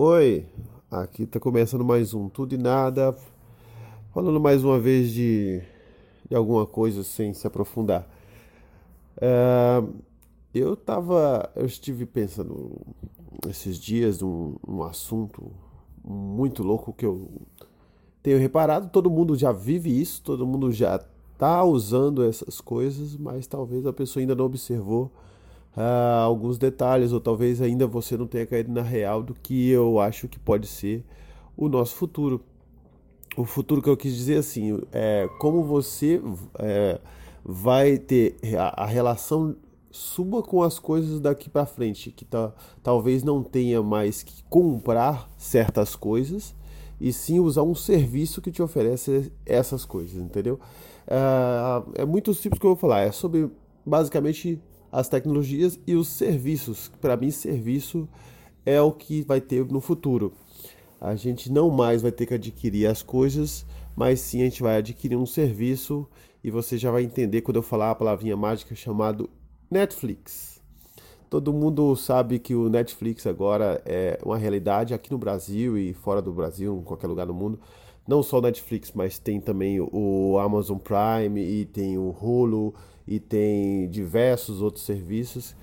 Oi, aqui tá começando mais um Tudo e Nada, falando mais uma vez de, de alguma coisa sem se aprofundar. É, eu tava, eu estive pensando esses dias num, num assunto muito louco que eu tenho reparado, todo mundo já vive isso, todo mundo já tá usando essas coisas, mas talvez a pessoa ainda não observou uh, alguns detalhes, ou talvez ainda você não tenha caído na real do que eu acho que pode ser o nosso futuro. O futuro que eu quis dizer assim, é como você é, vai ter a, a relação suba com as coisas daqui para frente, que tá, talvez não tenha mais que comprar certas coisas e sim usar um serviço que te oferece essas coisas, entendeu? É, é muito simples que eu vou falar, é sobre basicamente as tecnologias e os serviços. Para mim, serviço é o que vai ter no futuro. A gente não mais vai ter que adquirir as coisas, mas sim a gente vai adquirir um serviço e você já vai entender quando eu falar a palavrinha mágica chamado Netflix. Todo mundo sabe que o Netflix agora é uma realidade aqui no Brasil e fora do Brasil, em qualquer lugar do mundo. Não só o Netflix, mas tem também o Amazon Prime e tem o Hulu e tem diversos outros serviços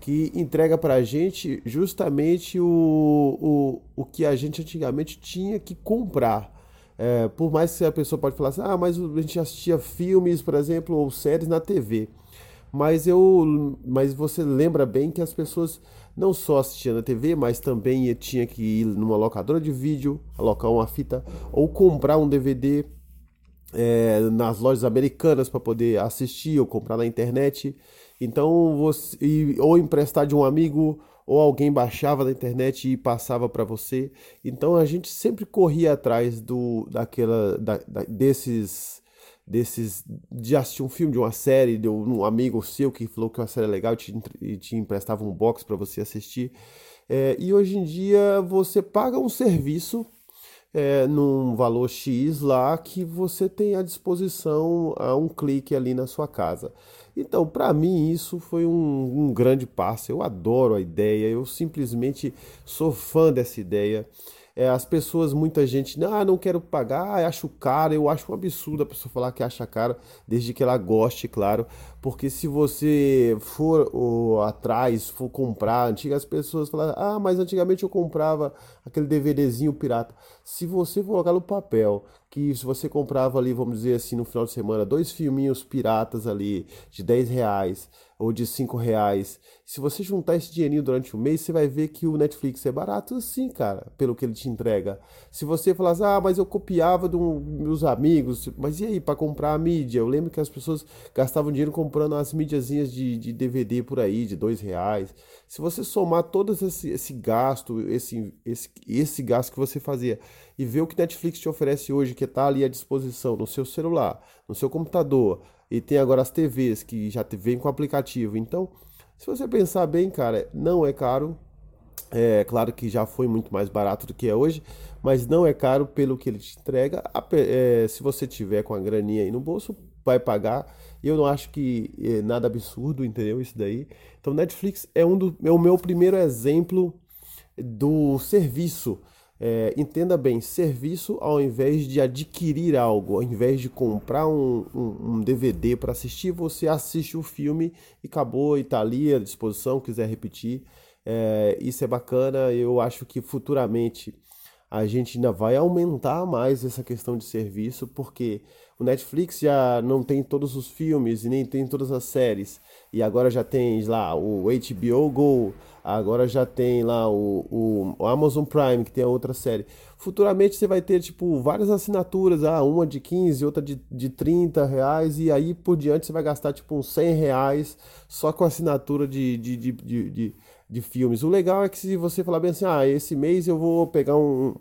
que entrega para a gente justamente o, o, o que a gente antigamente tinha que comprar. É, por mais que a pessoa pode falar assim, ah, mas a gente assistia filmes, por exemplo, ou séries na TV. Mas eu, mas você lembra bem que as pessoas não só assistiam na TV, mas também tinha que ir numa locadora de vídeo, alocar uma fita ou comprar um DVD é, nas lojas americanas para poder assistir ou comprar na internet. Então você ou emprestar de um amigo ou alguém baixava na internet e passava para você. Então a gente sempre corria atrás do daquela da, da, desses desses de assistir um filme, de uma série, de um amigo seu que falou que uma série é legal e te, e te emprestava um box para você assistir. É, e hoje em dia você paga um serviço é, num valor X lá que você tem à disposição a um clique ali na sua casa. Então, para mim, isso foi um, um grande passo. Eu adoro a ideia, eu simplesmente sou fã dessa ideia. É, as pessoas, muita gente, ah, não quero pagar, acho caro. Eu acho um absurdo a pessoa falar que acha caro, desde que ela goste, claro. Porque se você for atrás, for comprar, antigas pessoas falam, ah, mas antigamente eu comprava aquele DVDzinho pirata. Se você colocar no papel que se você comprava ali, vamos dizer assim, no final de semana, dois filminhos piratas ali de 10 reais ou de 5 reais, se você juntar esse dinheirinho durante o mês, você vai ver que o Netflix é barato sim, cara, pelo que ele te entrega. Se você falar ah, mas eu copiava dos meus amigos, mas e aí, para comprar a mídia? Eu lembro que as pessoas gastavam dinheiro comprando as mídiazinhas de, de DVD por aí, de 2 reais. Se você somar todo esse, esse gasto, esse, esse, esse gasto que você fazia e ver o que Netflix te oferece hoje, que está ali à disposição no seu celular, no seu computador, e tem agora as TVs que já vem com aplicativo. Então, se você pensar bem, cara, não é caro. É claro que já foi muito mais barato do que é hoje, mas não é caro pelo que ele te entrega. É, se você tiver com a graninha aí no bolso, vai pagar. Eu não acho que é nada absurdo, entendeu? Isso daí. Então, Netflix é um do, é o meu primeiro exemplo do serviço é, entenda bem, serviço ao invés de adquirir algo, ao invés de comprar um, um, um DVD para assistir, você assiste o filme e acabou e está ali à disposição, quiser repetir. É, isso é bacana, eu acho que futuramente a gente ainda vai aumentar mais essa questão de serviço, porque o Netflix já não tem todos os filmes e nem tem todas as séries. E agora já tem lá o HBO Go, agora já tem lá o, o, Amazon Prime, que tem a outra série. Futuramente você vai ter, tipo, várias assinaturas, ah, uma de 15, outra de, de 30 reais, e aí por diante você vai gastar, tipo, uns 100 reais só com assinatura de, de, de, de, de, de filmes. O legal é que se você falar bem assim, ah, esse mês eu vou pegar um,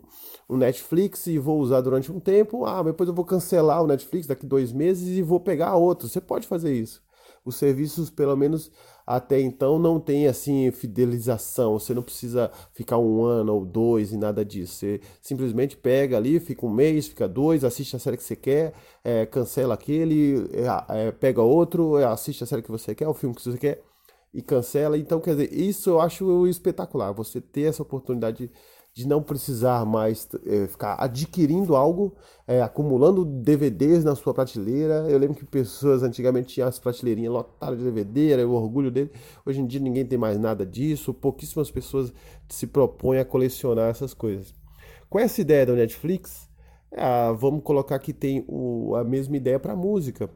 um Netflix e vou usar durante um tempo, ah, depois eu vou cancelar o Netflix daqui dois meses e vou pegar outro. Você pode fazer isso os serviços, pelo menos até então, não tem assim fidelização. Você não precisa ficar um ano ou dois e nada disso. Você simplesmente pega ali, fica um mês, fica dois, assiste a série que você quer, é, cancela aquele, é, é, pega outro, assiste a série que você quer, o filme que você quer. E cancela. Então, quer dizer, isso eu acho espetacular. Você ter essa oportunidade de não precisar mais é, ficar adquirindo algo, é, acumulando DVDs na sua prateleira. Eu lembro que pessoas antigamente tinham as prateleirinhas lotadas de DVD, era o orgulho dele. Hoje em dia ninguém tem mais nada disso, pouquíssimas pessoas se propõem a colecionar essas coisas. Com essa ideia da Netflix, é, vamos colocar que tem o, a mesma ideia para música.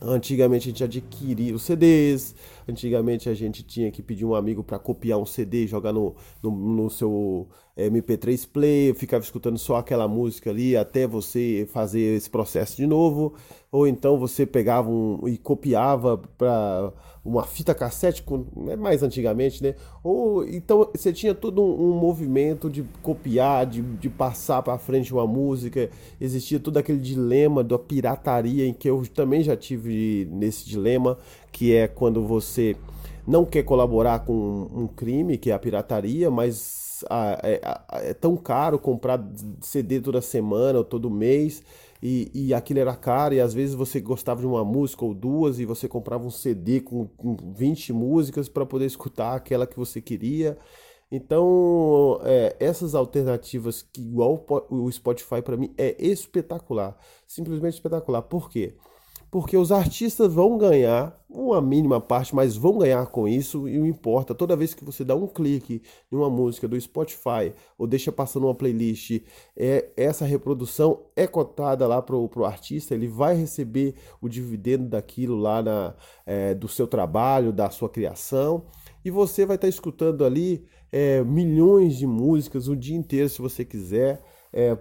Antigamente a gente adquiria os CDs, antigamente a gente tinha que pedir um amigo para copiar um CD e jogar no, no, no seu MP3 Play, ficava escutando só aquela música ali até você fazer esse processo de novo, ou então você pegava um, e copiava para uma fita cassete, é mais antigamente, né? Ou então você tinha todo um, um movimento de copiar, de, de passar para frente uma música, existia todo aquele dilema da pirataria em que eu também já tive nesse dilema, que é quando você não quer colaborar com um crime, que é a pirataria, mas é, é, tão caro comprar CD toda semana ou todo mês e, e aquilo era caro e às vezes você gostava de uma música ou duas e você comprava um CD com, com 20 músicas para poder escutar aquela que você queria. Então, é, essas alternativas que igual o Spotify para mim é espetacular, simplesmente espetacular. Por quê? Porque os artistas vão ganhar uma mínima parte, mas vão ganhar com isso e não importa. Toda vez que você dá um clique em uma música do Spotify ou deixa passando uma playlist, é, essa reprodução é cotada lá para o artista, ele vai receber o dividendo daquilo lá na, é, do seu trabalho, da sua criação, e você vai estar tá escutando ali é, milhões de músicas o dia inteiro se você quiser é,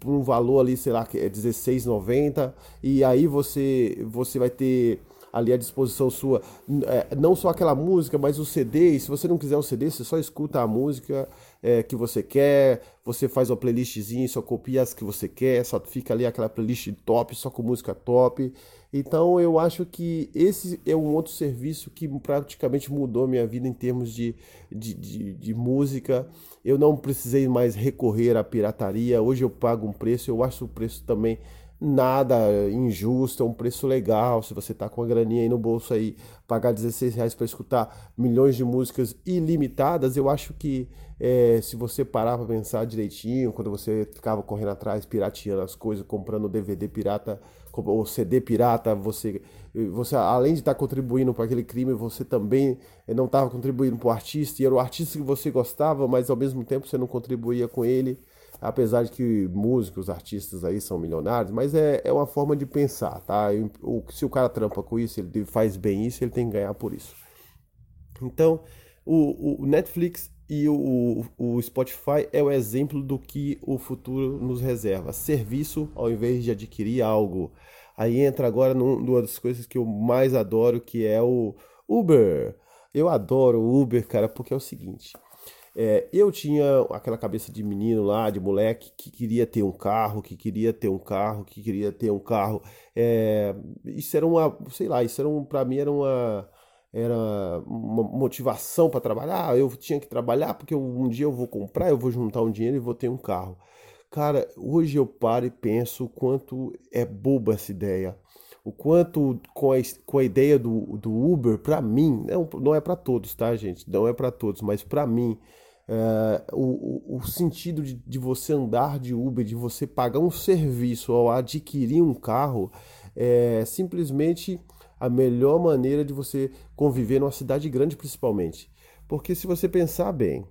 por um valor ali, sei lá, que é 16,90 e aí você você vai ter ali à disposição sua é, não só aquela música, mas o CD. E se você não quiser o CD, você só escuta a música é, que você quer, você faz uma playlistzinha, só copia as que você quer, só fica ali aquela playlist top, só com música top. Então eu acho que esse é um outro serviço que praticamente mudou minha vida em termos de, de, de, de música. Eu não precisei mais recorrer à pirataria. Hoje eu pago um preço, eu acho o preço também nada injusto, é um preço legal. Se você tá com a graninha aí no bolso aí, pagar 16 reais para escutar milhões de músicas ilimitadas, eu acho que é, se você parar para pensar direitinho, quando você ficava correndo atrás, pirateando as coisas, comprando DVD pirata ou CD pirata, você, você além de estar tá contribuindo para aquele crime, você também eh, não estava contribuindo para o artista, e era o artista que você gostava, mas ao mesmo tempo você não contribuía com ele apesar de que músicos, artistas aí são milionários, mas é, é uma forma de pensar, tá? O, se o cara trampa com isso, ele faz bem isso, ele tem que ganhar por isso. Então, o, o Netflix e o, o, Spotify é o exemplo do que o futuro nos reserva. Serviço ao invés de adquirir algo. Aí entra agora numa das coisas que eu mais adoro, que é o Uber. Eu adoro o Uber, cara, porque é o seguinte. É, eu tinha aquela cabeça de menino lá, de moleque, que queria ter um carro, que queria ter um carro, que queria ter um carro. É, isso era uma, sei lá, isso era um, para mim era uma, era uma motivação para trabalhar. Eu tinha que trabalhar porque um dia eu vou comprar, eu vou juntar um dinheiro e vou ter um carro. Cara, hoje eu paro e penso o quanto é boba essa ideia. O quanto com a, com a ideia do, do Uber, para mim, não, não é para todos, tá, gente? Não é para todos, mas para mim, é, o, o, sentido de, de, você andar de Uber, de você pagar um serviço ao adquirir um carro, é simplesmente a melhor maneira de você conviver numa cidade grande, principalmente. Porque se você pensar bem,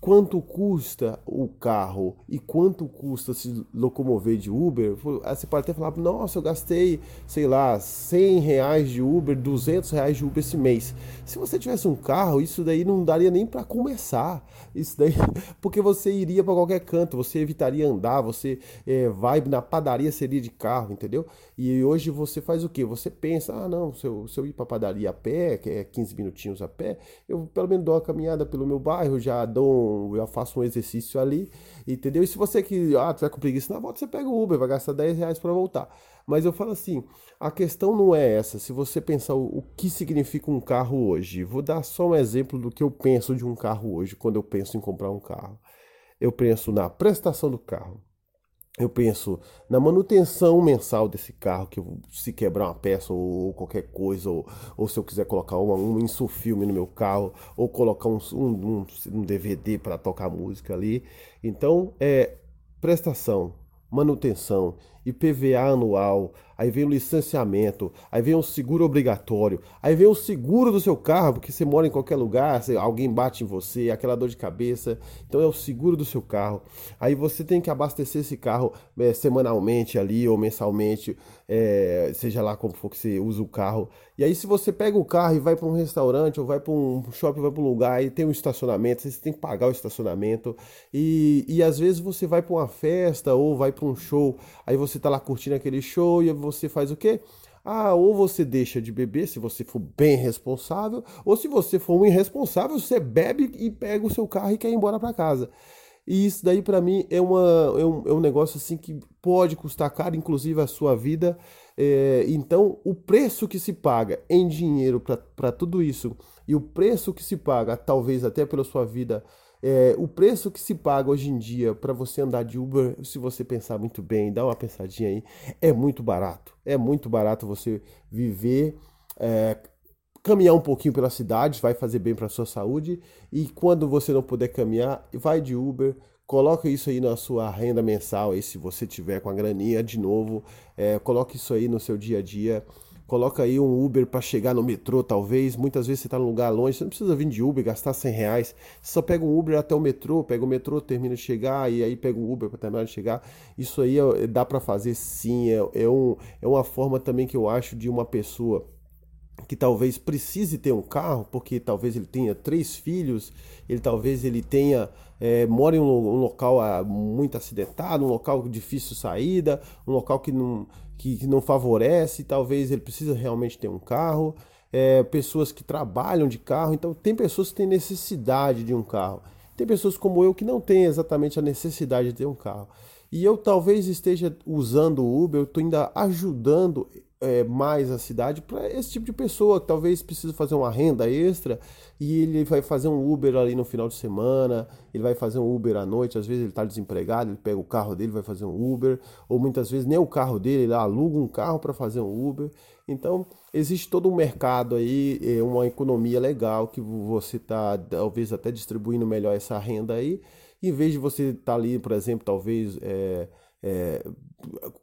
quanto custa o carro e quanto custa se locomover de Uber, você pode até falar, nossa, eu gastei, sei lá, 100 reais de Uber, 200 reais de Uber esse mês. Se você tivesse um carro, isso daí não daria nem para começar. Isso daí, porque você iria para qualquer canto, você evitaria andar, você é, vai na padaria seria de carro, entendeu? E hoje você faz o que? Você pensa, ah, não, se eu, se eu ir para padaria a pé, que é 15 minutinhos a pé, eu pelo menos dou uma caminhada pelo meu bairro, já dou eu faço um exercício ali, entendeu? E se você que, ah, tiver com preguiça na volta, você pega o Uber, vai gastar 10 reais para voltar. Mas eu falo assim, a questão não é essa. Se você pensar o, o que significa um carro hoje, vou dar só um exemplo do que eu penso de um carro hoje, quando eu penso em comprar um carro. Eu penso na prestação do carro. Eu penso na manutenção mensal desse carro, que se quebrar uma peça ou, ou qualquer coisa, ou, ou, se eu quiser colocar uma, um insufilme no meu carro, ou colocar um, um, um DVD para tocar música ali. Então, é prestação, manutenção, IPVA anual, aí vem o licenciamento, aí vem o seguro obrigatório, aí vem o seguro do seu carro, porque você mora em qualquer lugar, alguém bate em você, aquela dor de cabeça, então é o seguro do seu carro. Aí você tem que abastecer esse carro é, semanalmente ali ou mensalmente, é, seja lá como for que você usa o carro. E aí se você pega o carro e vai para um restaurante ou vai para um shopping, vai para um lugar e tem um estacionamento, você tem que pagar o estacionamento. E, e às vezes você vai para uma festa ou vai para um show, aí você tá lá curtindo aquele show e você faz o quê? Ah, ou você deixa de beber se você for bem responsável, ou se você for um irresponsável, você bebe e pega o seu carro e quer ir embora para casa. E isso daí para mim é, uma, é, um, é um negócio assim que pode custar caro, inclusive a sua vida. É, então, o preço que se paga em dinheiro para tudo isso e o preço que se paga, talvez até pela sua vida, é, o preço que se paga hoje em dia para você andar de Uber, se você pensar muito bem, dá uma pensadinha aí, é muito barato. É muito barato você viver. É, caminhar um pouquinho pela cidade vai fazer bem para sua saúde e quando você não puder caminhar, vai de Uber, coloca isso aí na sua renda mensal, aí se você tiver com a graninha de novo, é, coloque isso aí no seu dia a dia. Coloca aí um Uber para chegar no metrô, talvez. Muitas vezes você está num lugar longe, você não precisa vir de Uber, gastar 100 reais. Você só pega um Uber até o metrô, pega o metrô, termina de chegar, e aí pega um Uber para terminar de chegar. Isso aí é, dá para fazer sim. É, é, um, é uma forma também que eu acho de uma pessoa que talvez precise ter um carro, porque talvez ele tenha três filhos, ele talvez ele tenha é, mora em um, um, local ah, muito acidentado, um local difícil de saída, um local que não, que, que não favorece, talvez ele precisa realmente ter um carro, é, pessoas que trabalham de carro, então tem pessoas que têm necessidade de um carro. Tem pessoas como eu que não têm exatamente a necessidade de ter um carro. E eu talvez esteja usando o Uber, eu estou ainda ajudando é, mais a cidade para esse tipo de pessoa que talvez precise fazer uma renda extra e ele vai fazer um Uber ali no final de semana, ele vai fazer um Uber à noite, às vezes ele está desempregado, ele pega o carro dele, vai fazer um Uber, ou muitas vezes nem o carro dele, ele aluga um carro para fazer um Uber. Então existe todo um mercado aí, é, uma economia legal que você está talvez até distribuindo melhor essa renda aí, em vez de você estar tá ali, por exemplo, talvez é, é,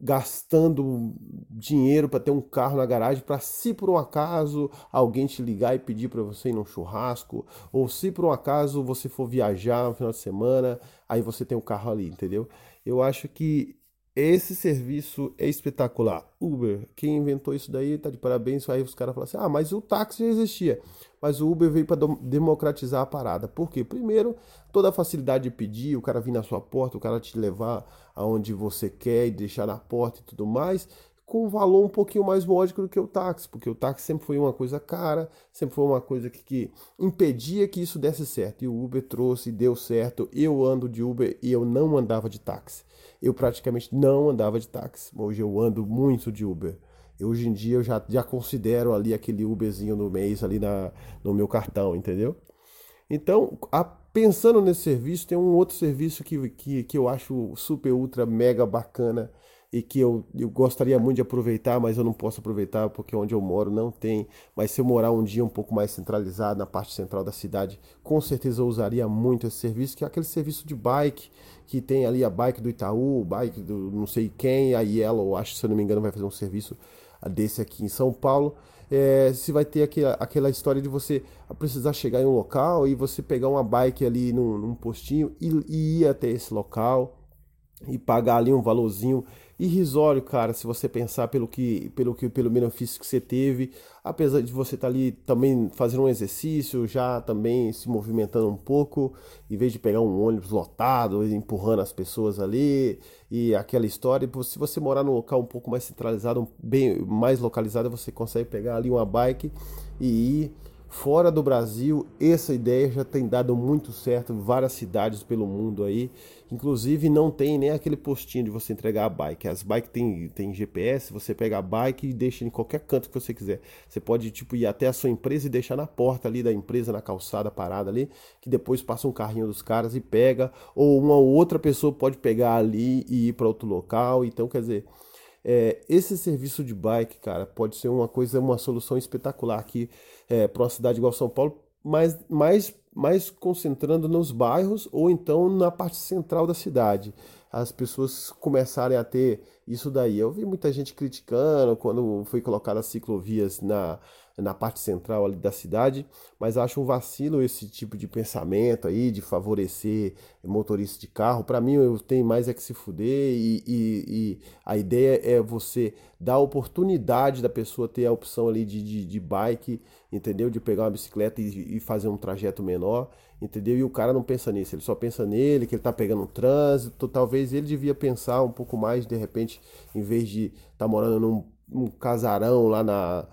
gastando dinheiro para ter um carro na garagem para se por um acaso alguém te ligar e pedir para você ir num churrasco ou se por um acaso você for viajar no final de semana aí você tem um carro ali entendeu? Eu acho que esse serviço é espetacular. Uber, quem inventou isso daí tá de parabéns. Aí os caras falam assim: ah, mas o táxi já existia. Mas o Uber veio para democratizar a parada. Por quê? Primeiro, toda a facilidade de pedir, o cara vir na sua porta, o cara te levar aonde você quer e deixar na porta e tudo mais, com um valor um pouquinho mais módico do que o táxi, porque o táxi sempre foi uma coisa cara, sempre foi uma coisa que, que impedia que isso desse certo. E o Uber trouxe, deu certo. Eu ando de Uber e eu não andava de táxi. Eu praticamente não andava de táxi. Hoje eu ando muito de Uber. Hoje em dia eu já, já considero ali aquele Uberzinho no mês ali na, no meu cartão, entendeu? Então, a, pensando nesse serviço, tem um outro serviço que, que, que eu acho super, ultra, mega bacana e que eu, eu gostaria muito de aproveitar, mas eu não posso aproveitar porque onde eu moro não tem. Mas se eu morar um dia um pouco mais centralizado, na parte central da cidade, com certeza eu usaria muito esse serviço, que é aquele serviço de bike, que tem ali a bike do Itaú, bike do não sei quem, a Yellow, acho, se eu não me engano, vai fazer um serviço desse aqui em São Paulo, é, se vai ter aquela, aquela história de você precisar chegar em um local e você pegar uma bike ali num, num postinho e, e ir até esse local e pagar ali um valorzinho irrisório, cara, se você pensar pelo que, pelo que, pelo benefício que você teve, apesar de você estar tá ali também fazendo um exercício, já também se movimentando um pouco, em vez de pegar um ônibus lotado, empurrando as pessoas ali e aquela história. Se você morar num local um pouco mais centralizado, bem mais localizado, você consegue pegar ali uma bike e ir Fora do Brasil, essa ideia já tem dado muito certo em várias cidades pelo mundo aí. Inclusive não tem nem aquele postinho de você entregar a bike. As bikes tem, tem GPS, você pega a bike e deixa em qualquer canto que você quiser. Você pode tipo ir até a sua empresa e deixar na porta ali da empresa, na calçada parada ali, que depois passa um carrinho dos caras e pega, ou uma outra pessoa pode pegar ali e ir para outro local. Então, quer dizer, é, esse serviço de bike, cara, pode ser uma coisa, uma solução espetacular aqui é, para uma cidade igual São Paulo, mas mais, mais concentrando nos bairros ou então na parte central da cidade. As pessoas começarem a ter isso daí. Eu vi muita gente criticando quando foi colocada as ciclovias na, na parte central ali da cidade, mas acho um vacilo esse tipo de pensamento aí, de favorecer motorista de carro. Para mim, eu tenho mais é que se fuder e, e, e, a ideia é você dar a oportunidade da pessoa ter a opção ali de, de, de bike, entendeu? De pegar uma bicicleta e, e, fazer um trajeto menor, entendeu? E o cara não pensa nisso, ele só pensa nele, que ele tá pegando um trânsito. Talvez ele devia pensar um pouco mais, de repente, em vez de estar tá morando num um casarão lá na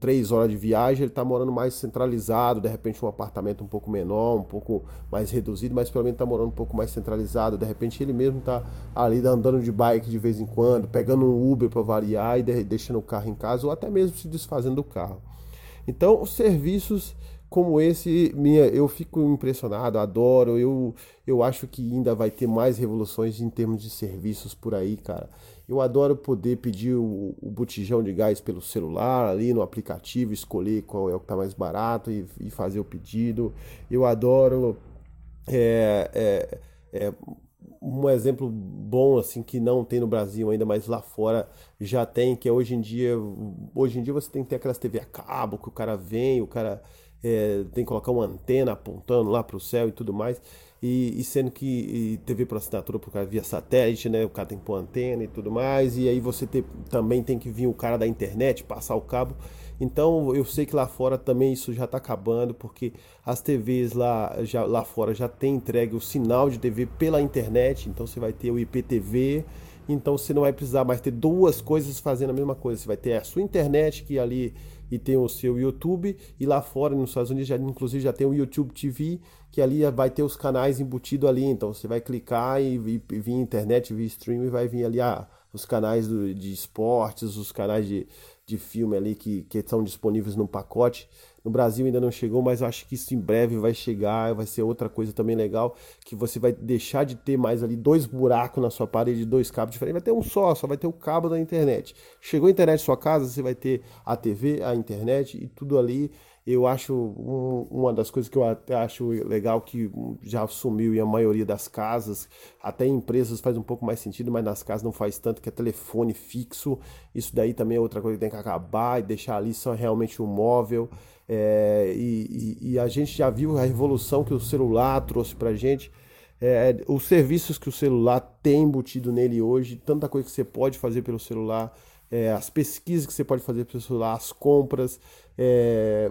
três horas de viagem, ele está morando mais centralizado, de repente um apartamento um pouco menor, um pouco mais reduzido, mas pelo menos está morando um pouco mais centralizado. De repente ele mesmo está ali andando de bike de vez em quando, pegando um Uber para variar e deixando o carro em casa, ou até mesmo se desfazendo do carro. Então, os serviços como esse, minha, eu fico impressionado, adoro. Eu, eu acho que ainda vai ter mais revoluções em termos de serviços por aí, cara. Eu adoro poder pedir o, o botijão de gás pelo celular, ali no aplicativo, escolher qual é o que está mais barato e, e, fazer o pedido. Eu adoro. É, é, é, um exemplo bom assim que não tem no Brasil ainda, mas lá fora já tem, que é hoje em dia, hoje em dia você tem que ter aquelas TV a cabo que o cara vem, o cara é, tem que colocar uma antena apontando lá para o céu e tudo mais. E, e sendo que e TV por assinatura por cara via satélite, né? O cara tem que pôr antena e tudo mais. E aí você ter, também tem que vir o cara da internet passar o cabo. Então eu sei que lá fora também isso já está acabando, porque as TVs lá, já, lá fora já tem entregue o sinal de TV pela internet. Então você vai ter o IPTV. Então você não vai precisar mais ter duas coisas fazendo a mesma coisa. Você vai ter a sua internet que ali e tem o seu YouTube e lá fora nos Estados Unidos já inclusive já tem o YouTube TV que ali vai ter os canais embutido ali então você vai clicar e, e, e vir internet via stream e vai vir ali ah, os canais do, de esportes os canais de, de filme ali que, que estão disponíveis no pacote no Brasil ainda não chegou, mas eu acho que isso em breve vai chegar, vai ser outra coisa também legal, que você vai deixar de ter mais ali dois buracos na sua parede, dois cabos diferentes, vai ter um só, só vai ter o cabo da internet. Chegou a internet na sua casa, você vai ter a TV, a internet e tudo ali. Eu acho um, uma das coisas que eu até acho legal que já sumiu em a maioria das casas, até em empresas faz um pouco mais sentido, mas nas casas não faz tanto, que é telefone fixo. Isso daí também é outra coisa que tem que acabar e deixar ali só realmente um móvel. É, e, e, e, a gente já viu a revolução que o celular trouxe para a gente. É, os serviços que o celular tem embutido nele hoje, tanta coisa que você pode fazer pelo celular, é, as pesquisas que você pode fazer pelo celular, as compras, é,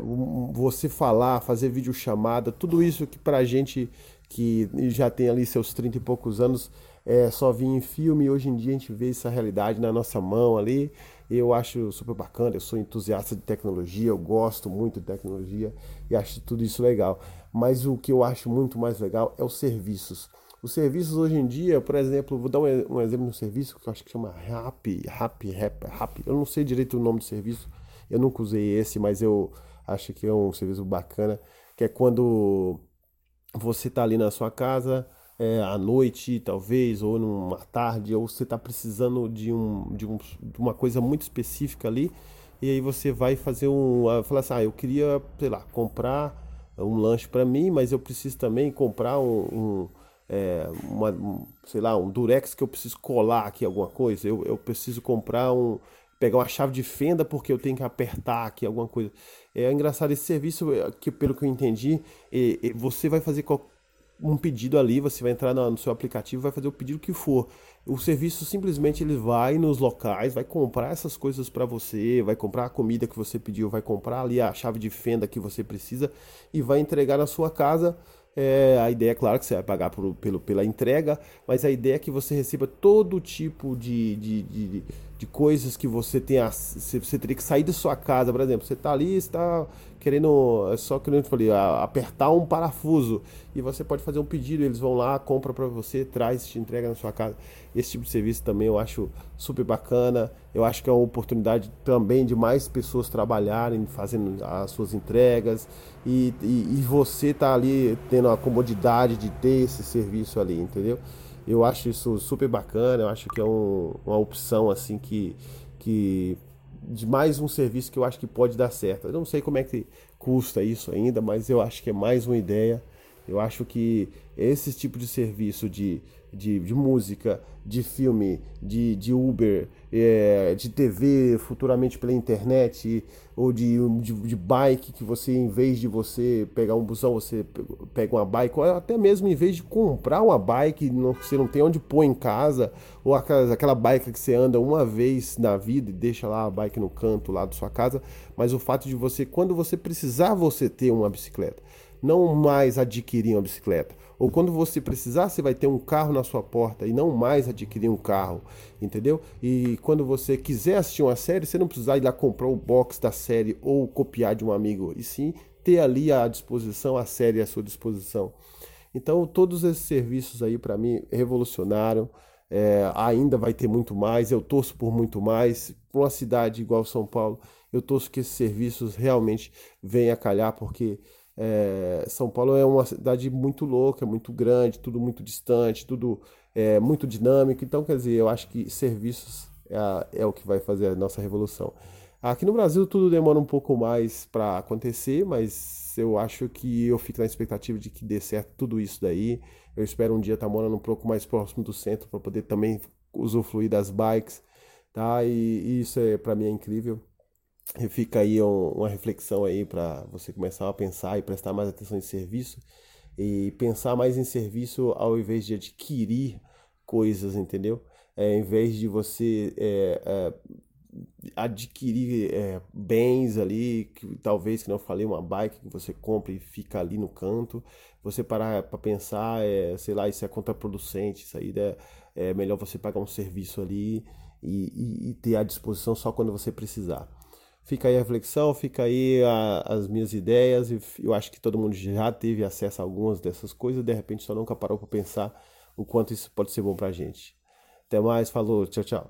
você falar, fazer videochamada, tudo isso que para a gente que já tem ali seus 30 e poucos anos, é, só vinha em filme, hoje em dia a gente vê essa realidade na nossa mão ali. Eu acho super bacana, eu sou entusiasta de tecnologia, eu gosto muito de tecnologia e acho tudo isso legal. Mas o que eu acho muito mais legal é os serviços. Os serviços hoje em dia, por exemplo, vou dar um exemplo de um serviço que eu acho que chama Rap, Rap, Rap, Rap. Eu não sei direito o nome do serviço, eu nunca usei esse, mas eu acho que é um serviço bacana, que é quando você está ali na sua casa, é, à noite, talvez, ou numa tarde, ou você está precisando de, um, de, um, de uma coisa muito específica ali, e aí você vai fazer um. Falar assim, ah, eu queria, sei lá, comprar um lanche para mim, mas eu preciso também comprar um, um é, uma, um, sei lá, um durex que eu preciso colar aqui alguma coisa, eu, eu preciso comprar um, pegar uma chave de fenda porque eu tenho que apertar aqui alguma coisa. É engraçado esse serviço é, que pelo que eu entendi, você vai fazer um pedido ali, você vai entrar no, seu aplicativo, vai fazer o pedido que for. O serviço simplesmente ele vai nos locais, vai comprar essas coisas para você, vai comprar a comida que você pediu, vai comprar ali a chave de fenda que você precisa e vai entregar na sua casa. É, a ideia é claro que você vai pagar por, pelo, pela entrega, mas a ideia é que você receba todo tipo de, de, de, de coisas que você tem. Você teria que sair da sua casa, por exemplo. Você está ali, está querendo, é só querendo, falei, apertar um parafuso e você pode fazer um pedido, eles vão lá, compra para você, traz, te entrega na sua casa. Esse tipo de serviço também eu acho super bacana. Eu acho que é uma oportunidade também de mais pessoas trabalharem, fazendo as suas entregas e, e, e você tá ali tendo a comodidade de ter esse serviço ali, entendeu? Eu acho isso super bacana, eu acho que é um, uma opção assim que, que de mais um serviço que eu acho que pode dar certo. Eu não sei como é que custa isso ainda, mas eu acho que é mais uma ideia. Eu acho que esse tipo de serviço de de, de música, de filme, de, de Uber, é, de TV, futuramente pela internet, ou de, de, de, bike, que você, em vez de você pegar um busão, você pega uma bike, ou até mesmo em vez de comprar uma bike, não, você não tem onde pôr em casa, ou aquela, aquela bike que você anda uma vez na vida e deixa lá a bike no canto lá da sua casa, mas o fato de você, quando você precisar, você ter uma bicicleta, não mais adquirir uma bicicleta ou quando você precisar, você vai ter um carro na sua porta e não mais adquirir um carro, entendeu? E quando você quiser assistir uma série, você não precisar ir lá comprar o box da série ou copiar de um amigo, e sim ter ali à disposição a série à sua disposição. Então, todos esses serviços aí para mim revolucionaram. É, ainda vai ter muito mais. Eu torço por muito mais. Para uma cidade igual São Paulo, eu torço que esses serviços realmente venham a calhar, porque é, São Paulo é uma cidade muito louca, muito grande, tudo muito distante, tudo é, muito dinâmico. Então, quer dizer, eu acho que serviços é, é o que vai fazer a nossa revolução. Aqui no Brasil tudo demora um pouco mais para acontecer, mas eu acho que eu fico na expectativa de que dê certo tudo isso daí. Eu espero um dia estar tá morando um pouco mais próximo do centro para poder também usufruir das bikes, tá? E, e isso é para mim é incrível. E fica aí um, uma reflexão aí para você começar a pensar e prestar mais atenção em serviço e pensar mais em serviço ao invés de adquirir coisas, entendeu? É, em vez de você é, é, adquirir é, bens ali, que talvez, que não falei, uma bike que você compra e fica ali no canto, você parar para pensar, é, sei lá, isso é contraproducente, isso aí é, é melhor você pagar um serviço ali e, e, e ter à disposição só quando você precisar. Fica aí a reflexão, fica aí a, as minhas ideias. E eu acho que todo mundo já teve acesso a algumas dessas coisas, de repente só nunca parou para pensar o quanto isso pode ser bom para a gente. Até mais, falou, tchau, tchau.